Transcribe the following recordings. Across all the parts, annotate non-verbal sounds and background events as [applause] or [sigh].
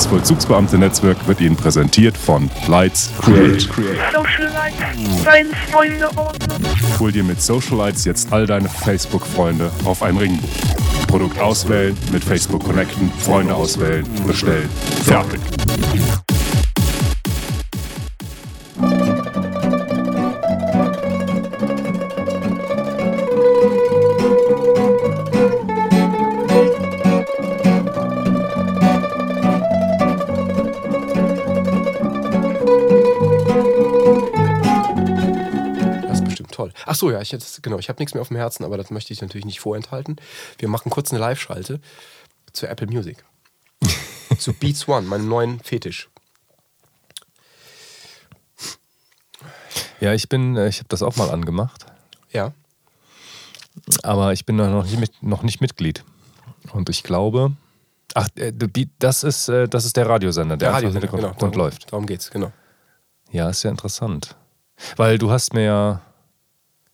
Das Vollzugsbeamte-Netzwerk wird Ihnen präsentiert von Lights Create. Hol dir mit Socialites jetzt all deine Facebook-Freunde auf ein Ringbuch. Produkt auswählen, mit Facebook connecten, Freunde auswählen, bestellen. Fertig. Ach so, ja, ich jetzt, genau, ich habe nichts mehr auf dem Herzen, aber das möchte ich natürlich nicht vorenthalten. Wir machen kurz eine Live-Schalte zu Apple Music. [laughs] zu Beats One, meinem neuen Fetisch. Ja, ich bin, äh, ich habe das auch mal angemacht, Ja. aber ich bin noch nicht, mit, noch nicht Mitglied. Und ich glaube, ach, äh, das ist, äh, das ist der Radiosender, der, Der Radiosender, genau. Darum, läuft. darum geht's, genau. Ja, ist ja interessant. Weil du hast mir ja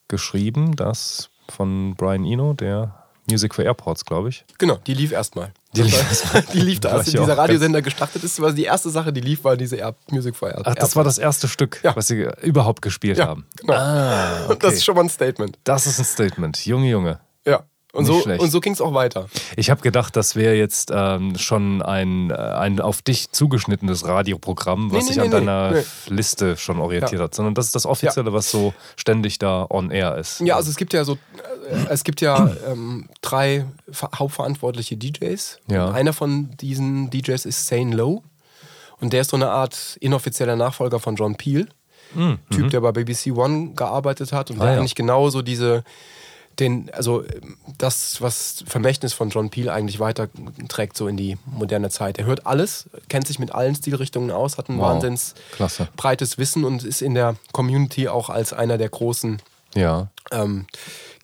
geschrieben, dass von Brian Eno, der Music for Airports, glaube ich. Genau, die lief erstmal. Die lief [laughs] die lief da, als dieser Radiosender gestartet ist, war die erste Sache, die lief, war diese Air Music for Air. Ach, das war das erste Stück, Ja. was sie überhaupt gespielt Ja, haben. genau. Ah, okay. [laughs] Das ist schon mal ein Statement. Das ist ein Statement. Junge, Junge. Ja. Und Nicht so, schlecht. und so ging es auch weiter. Ich habe gedacht, das wäre jetzt ähm, schon ein, äh, ein auf dich zugeschnittenes Radioprogramm, was Nee, nee, sich an nee, nee, deiner. Liste schon orientiert Ja. hat, sondern das ist das Offizielle, was so ständig da on air ist. Ja, also es gibt ja so, äh, es gibt ja ähm, drei ver- hauptverantwortliche DJs. Ja. Und einer von diesen DJs ist Sane Low. Und der ist so eine Art inoffizieller Nachfolger von John Peel. Typ, der bei BBC One gearbeitet hat und Mhm. Ah, der ja. eigentlich genauso diese, den, also das, was Vermächtnis von John Peel eigentlich weiterträgt, so in die moderne Zeit. Er hört alles, kennt sich mit allen Stilrichtungen aus, hat ein Wow. wahnsinns Klasse. breites Wissen und ist in der Community auch als einer der großen Ja, ähm,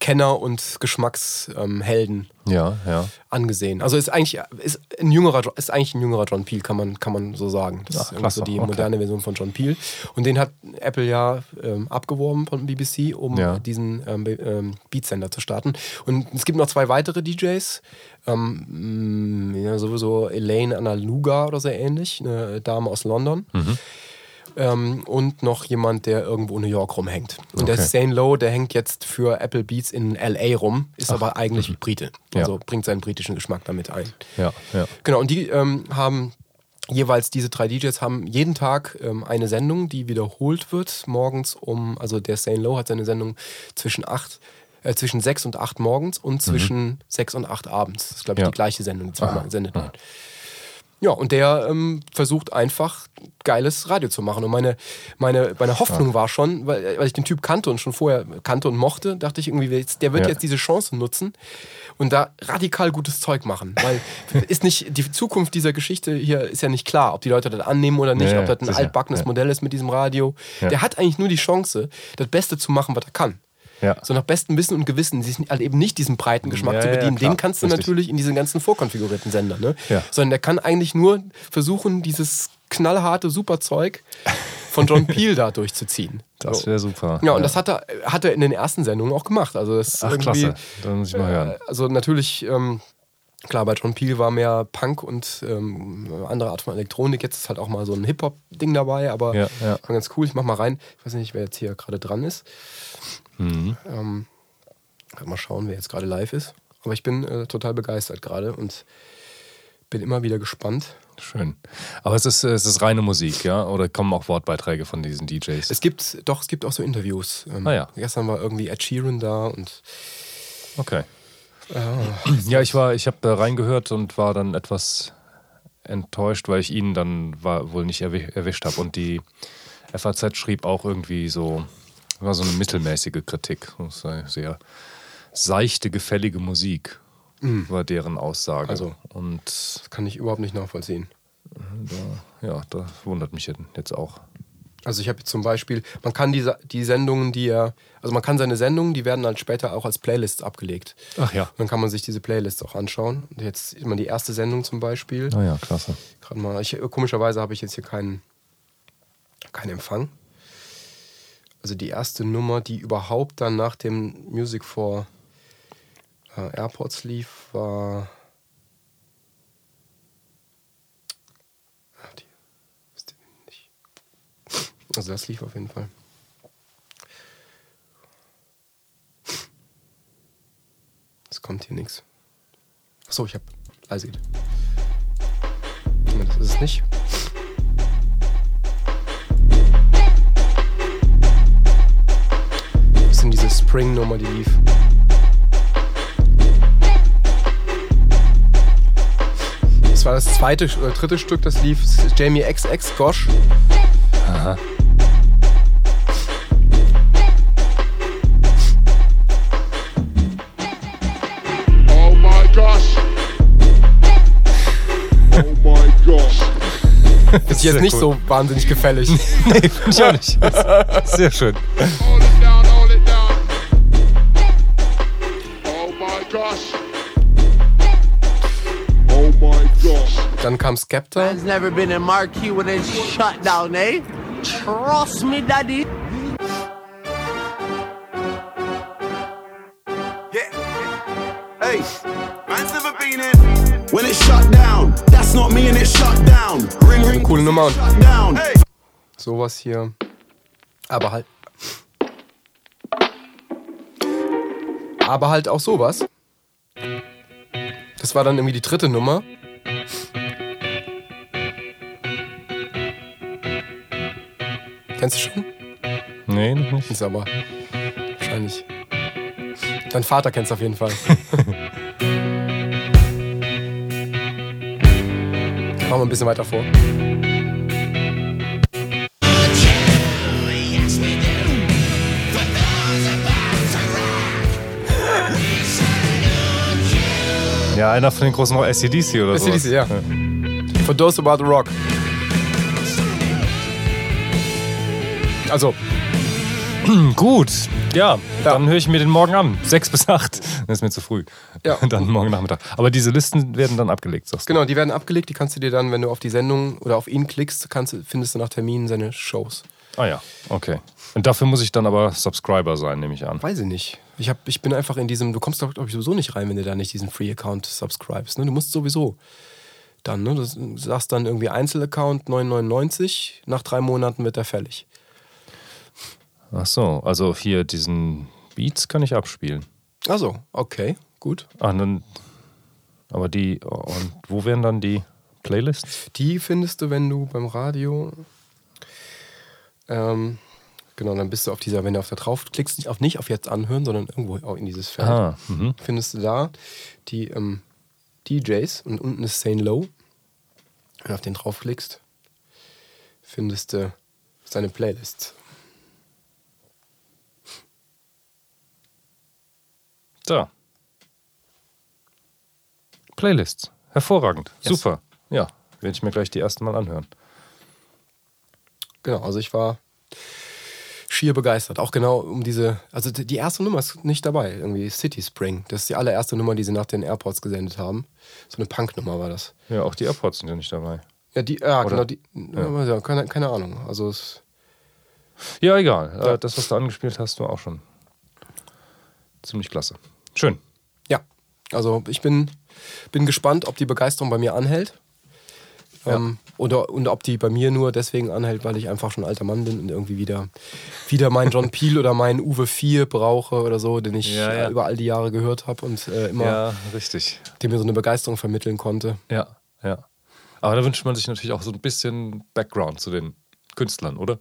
Kenner und Geschmackshelden ähm, ja, ja. angesehen. Also ist eigentlich ist ein jüngerer ist eigentlich ein jüngerer John Peel, kann man kann man so sagen. Das Ach, ist klasse, so die okay. moderne Version von John Peel und den hat Apple ja ähm, abgeworben von BBC, um diesen ähm, ähm, Beatsender zu starten. Und es gibt noch zwei weitere DJs, ähm, ja, sowieso Elaine Analuga oder so ähnlich, eine Dame aus London. Mhm. Ähm, und noch jemand, der irgendwo in New York rumhängt. Und der Okay. Zane Lowe, der hängt jetzt für Apple Beats in LA rum, ist aber eigentlich Brite. Ja. Also bringt seinen britischen Geschmack damit ein. Ja, ja. Genau, und die ähm, haben jeweils, diese drei DJs haben jeden Tag ähm, eine Sendung, die wiederholt wird. Morgens um, also der Zane Lowe hat seine Sendung zwischen acht äh, zwischen sechs und acht morgens und zwischen sechs und acht abends. Das ist, glaube ich, Mhm. Ja. die gleiche Sendung, die zweimal gesendet wird. Ja, und der ähm, versucht einfach geiles Radio zu machen. Und meine, meine, meine Hoffnung war schon, weil, weil ich den Typ kannte und schon vorher kannte und mochte, dachte ich irgendwie, der wird Ja. jetzt diese Chance nutzen und da radikal gutes Zeug machen. Weil [laughs] ist nicht, die Zukunft dieser Geschichte hier ist ja nicht klar, ob die Leute das annehmen oder nicht, Ja, ob das ein altbackenes Ja. Modell ist mit diesem Radio. Der hat eigentlich nur die Chance, das Beste zu machen, was er kann. Ja. So nach bestem Wissen und Gewissen, sich halt eben nicht diesen breiten Geschmack Ja, zu ja, bedienen. klar. Den kannst du Richtig. natürlich in diesen ganzen vorkonfigurierten Sender, ne? Ja. Sondern der kann eigentlich nur versuchen, dieses knallharte Superzeug von John Peel da durchzuziehen. Das wäre super. Ja, und das hat er, hat er in den ersten Sendungen auch gemacht. Also das ist Ach, klasse. Da muss ich mal hören. äh, Also natürlich, ähm, klar, bei John Peel war mehr Punk und ähm, andere Art von Elektronik. Jetzt ist halt auch mal so ein Hip-Hop-Ding dabei, aber Ja, ja. war ganz cool. Ich mach mal rein. Ich weiß nicht, wer jetzt hier gerade dran ist. Mhm. Ähm, mal schauen, wer jetzt gerade live ist. Aber ich bin äh, total begeistert gerade und bin immer wieder gespannt. Schön. Aber es ist, es ist reine Musik, ja? Oder kommen auch Wortbeiträge von diesen DJs? Es gibt, doch, es gibt auch so Interviews. Ähm, Ah ja. Gestern war irgendwie Ed Sheeran da und Okay. Äh, Ja, ich war, ich habe da reingehört und war dann etwas enttäuscht, weil ich ihn dann war, wohl nicht erwi erwischt habe. Und die FAZ schrieb auch irgendwie so, war so eine mittelmäßige Kritik. Das sei sehr seichte, gefällige Musik war deren Aussage. Also. und das kann ich überhaupt nicht nachvollziehen. da, ja, das wundert mich jetzt auch. Also ich habe jetzt zum Beispiel, man kann die, die Sendungen, die er, also man kann seine Sendungen, die werden dann später auch als Playlists abgelegt. Ach ja. Dann kann man sich diese Playlists auch anschauen. Und jetzt immer die erste Sendung zum Beispiel. Ah ja, klasse. Gerade mal, ich, komischerweise habe ich jetzt hier keinen, keinen Empfang. Also die erste Nummer, die überhaupt dann nach dem Music for äh, Airports lief, war Also das lief auf jeden Fall. Es kommt hier nichts. Achso, ich habe leise geht. Das ist es nicht. Das sind diese Spring-Nummer, die lief. Das war das zweite oder dritte Stück, das lief. Das Jamie XX Gosh. Aha. [laughs] Ist jetzt nicht cool. so wahnsinnig gefällig. [laughs] Nee, finde ich auch [laughs] nicht. Sehr schön. Oh my gosh. Oh my gosh. Dann kam Skepta. Man's never been in marquee when it's shut down, eh? Trust me, daddy. Hey, man's never been in. When it's shut down, Coole Nummer und shut down. Hey. sowas hier. Aber halt. Aber halt auch sowas. Das war dann irgendwie die dritte Nummer. Kennst du schon? Nee, noch nicht. Ist aber wahrscheinlich. Dein Vater kennst du auf jeden Fall. [laughs] Machen wir ein bisschen weiter vor. Ja, einer von den großen Rock- ACDC oder so. AC/DC, ja. For those about the rock. Also, [clears throat] Gut, ja, dann höre ich mir den morgen an. Sechs bis acht. [laughs] Das ist mir zu früh. Ja. [laughs] Dann morgen Nachmittag. Aber diese Listen werden dann abgelegt, sagst du? genau, die werden abgelegt. Die kannst du dir dann, wenn du auf die Sendung oder auf ihn klickst, kannst, findest du nach Terminen seine Shows. Ah ja, okay. Und dafür muss ich dann aber Subscriber sein, nehme ich an. Weiß ich nicht. Ich, hab, ich bin einfach in diesem, du kommst doch, glaube ich, sowieso nicht rein, wenn du da nicht diesen Free-Account subscribest. Ne? Du musst sowieso dann, ne? Du sagst dann irgendwie Einzelaccount 9,99, nach drei Monaten wird er fällig. Ach so, also hier diesen Beats kann ich abspielen. Also, okay, gut. Ah, dann, aber die, und wo wären dann die Playlists? Die findest du, wenn du beim Radio. Ähm, genau, dann bist du auf dieser, wenn du auf da drauf klickst, nicht auf, nicht auf jetzt anhören, sondern irgendwo auch in dieses Feld. Ah, mhm. Findest du da die ähm, DJs und unten ist Sane Low. Wenn du auf den draufklickst, findest du seine Playlist. Da. Playlists. Hervorragend. Yes. Super. Ja, werde ich mir gleich die ersten mal anhören. Genau, also ich war schier begeistert. Auch genau um diese, also die erste Nummer ist nicht dabei, irgendwie City Spring. Das ist die allererste Nummer, die sie nach den Airports gesendet haben. So eine Punk-Nummer war das. Ja, auch die AirPods sind ja nicht dabei. Ja, die, ja Oder- genau, die, ja. keine, keine Ahnung. Also es, Ja, egal. Ja. Äh, Das, was du angespielt hast, war auch schon ziemlich klasse. Schön. ja, also ich bin, bin gespannt, ob die Begeisterung bei mir anhält. Ähm, oder, und ob die bei mir nur deswegen anhält, weil ich einfach schon ein alter Mann bin und irgendwie wieder, wieder meinen John [laughs] Peel oder meinen Uwe 4 brauche oder so, den ich Ja, ja. über all die Jahre gehört habe und äh, immer, Ja, richtig. dem mir so eine Begeisterung vermitteln konnte. Ja, ja. Aber da wünscht man sich natürlich auch so ein bisschen Background zu den Künstlern, oder?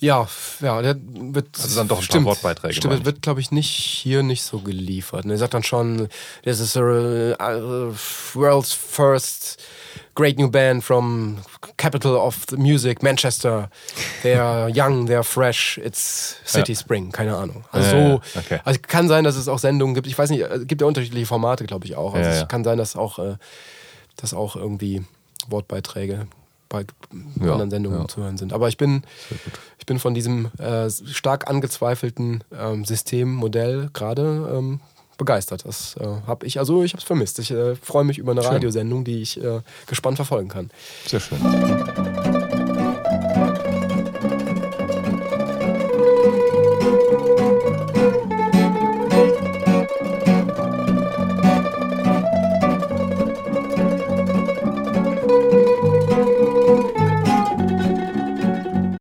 Ja, ja, der wird. Also dann doch ein paar Wortbeiträge, Stimmt, meine wird, glaube ich, nicht hier nicht so geliefert. Ne? Er sagt dann schon, this is a uh, world's first great new band from capital of the music, Manchester. They're young, they're fresh, it's City Spring, keine Ahnung. Also Ja, so, ja, okay. also kann sein, dass es auch Sendungen gibt. Ich weiß nicht, es gibt ja unterschiedliche Formate, glaube ich auch. Also Ja, es ja. kann sein, dass auch, äh, dass auch irgendwie Wortbeiträge bei Ja, anderen Sendungen ja. zu hören sind. Aber ich bin, ich bin von diesem äh, stark angezweifelten ähm, Systemmodell gerade ähm, begeistert. Das äh, habe ich, also ich habe es vermisst. Ich äh, freue mich über eine Schön. Radiosendung, die ich äh, gespannt verfolgen kann. Sehr schön.